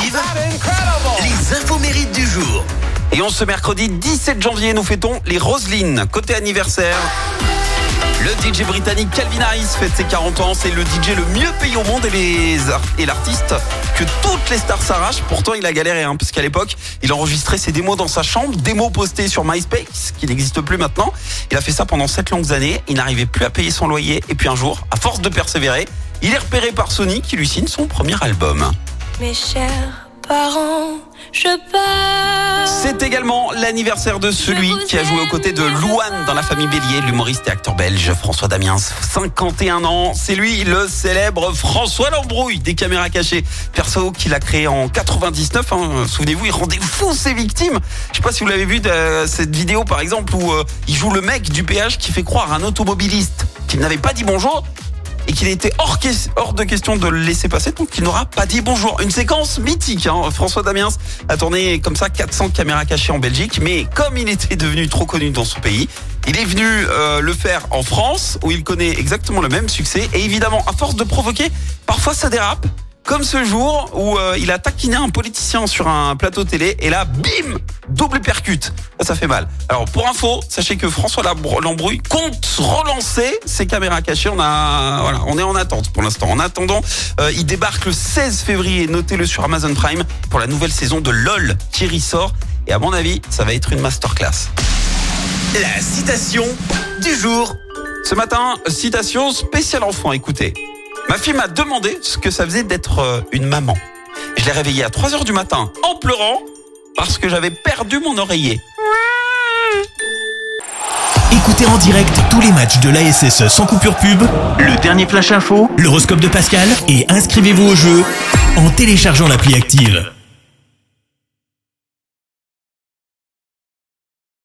Les infos mérites du jour. Et on ce mercredi 17 janvier, nous fêtons les Roselines. Côté anniversaire, le DJ britannique Calvin Harris fête ses 40 ans. C'est le DJ le mieux payé au monde et les et l'artiste que toutes les stars s'arrachent. Pourtant, il a galéré, hein, parce qu'à l'époque, il enregistrait ses démos dans sa chambre, démos postées sur MySpace, qui n'existe plus maintenant. Il a fait ça pendant 7 longues années. Il n'arrivait plus à payer son loyer. Et puis un jour, à force de persévérer, il est repéré par Sony qui lui signe son premier album. Mes chers parents, je pars. C'est également l'anniversaire de celui qui a joué aux côtés de Louane dans la famille Bélier, l'humoriste et acteur belge François Damiens, 51 ans. C'est lui le célèbre François Lambrouille des caméras cachées. Perso qu'il a créé en 99, hein. souvenez-vous, il rendait fou ses victimes. Je sais pas si vous l'avez vu, de, cette vidéo par exemple où euh, il joue le mec du péage qui fait croire à un automobiliste qu'il n'avait pas dit bonjour et qu'il était hors, hors, de question de le laisser passer, donc il n'aura pas dit bonjour. Une séquence mythique. Hein. François Damiens a tourné comme ça 400 caméras cachées en Belgique, mais comme il était devenu trop connu dans son pays, il est venu euh, le faire en France, où il connaît exactement le même succès. Et évidemment, à force de provoquer, parfois ça dérape. Comme ce jour où euh, il a taquiné un politicien sur un plateau télé et là, bim, double percute. Ça, fait mal. Alors pour info, sachez que François Lambrouille compte relancer ses caméras cachées. On a, voilà, on est en attente pour l'instant. En attendant, euh, il débarque le 16 février. Notez-le sur Amazon Prime pour la nouvelle saison de LOL qui ressort. Et à mon avis, ça va être une masterclass. La citation du jour. Ce matin, citation spéciale enfant. Écoutez. Ma fille m'a demandé ce que ça faisait d'être euh, une maman. Je l'ai réveillée à 3 heures du matin en pleurant parce que j'avais perdu mon oreiller. Écoutez en direct tous les matchs de l'ASSE sans coupure pub, le dernier flash info, l'horoscope de Pascal et inscrivez-vous au jeu en téléchargeant l'appli active.